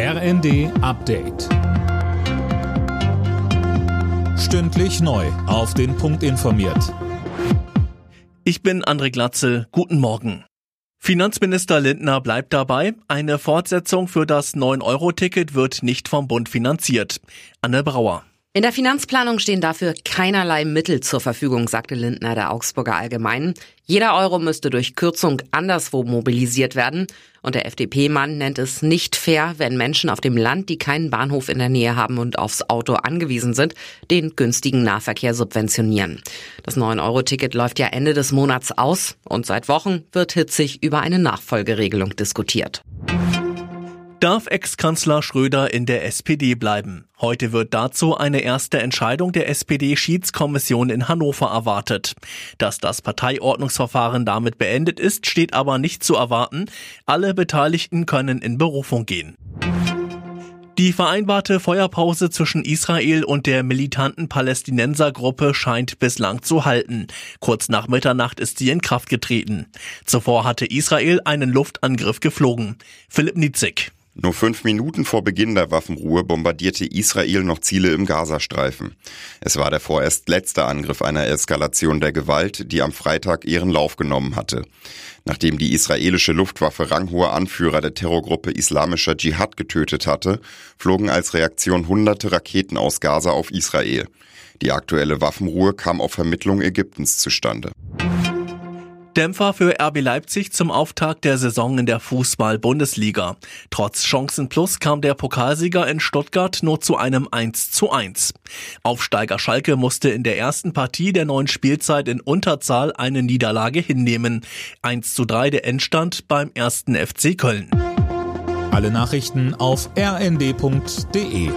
RND Update. Stündlich neu. Auf den Punkt informiert. Ich bin André Glatzel. Guten Morgen. Finanzminister Lindner bleibt dabei. Eine Fortsetzung für das 9-Euro-Ticket wird nicht vom Bund finanziert. Anne Brauer. In der Finanzplanung stehen dafür keinerlei Mittel zur Verfügung, sagte Lindner der Augsburger Allgemeinen. Jeder Euro müsste durch Kürzung anderswo mobilisiert werden. Und der FDP-Mann nennt es nicht fair, wenn Menschen auf dem Land, die keinen Bahnhof in der Nähe haben und aufs Auto angewiesen sind, den günstigen Nahverkehr subventionieren. Das 9-Euro-Ticket läuft ja Ende des Monats aus und seit Wochen wird hitzig über eine Nachfolgeregelung diskutiert. Darf Ex-Kanzler Schröder in der SPD bleiben? Heute wird dazu eine erste Entscheidung der SPD-Schiedskommission in Hannover erwartet. Dass das Parteiordnungsverfahren damit beendet ist, steht aber nicht zu erwarten. Alle Beteiligten können in Berufung gehen. Die vereinbarte Feuerpause zwischen Israel und der militanten Palästinensergruppe scheint bislang zu halten. Kurz nach Mitternacht ist sie in Kraft getreten. Zuvor hatte Israel einen Luftangriff geflogen. Philipp Nitzig. Nur fünf Minuten vor Beginn der Waffenruhe bombardierte Israel noch Ziele im Gazastreifen. Es war der vorerst letzte Angriff einer Eskalation der Gewalt, die am Freitag ihren Lauf genommen hatte. Nachdem die israelische Luftwaffe ranghohe Anführer der Terrorgruppe Islamischer Dschihad getötet hatte, flogen als Reaktion hunderte Raketen aus Gaza auf Israel. Die aktuelle Waffenruhe kam auf Vermittlung Ägyptens zustande. Dämpfer für RB Leipzig zum Auftakt der Saison in der Fußball-Bundesliga. Trotz Chancen Plus kam der Pokalsieger in Stuttgart nur zu einem 1 zu 1. Aufsteiger Schalke musste in der ersten Partie der neuen Spielzeit in Unterzahl eine Niederlage hinnehmen. 1 zu 3 der Endstand beim ersten FC Köln. Alle Nachrichten auf rnd.de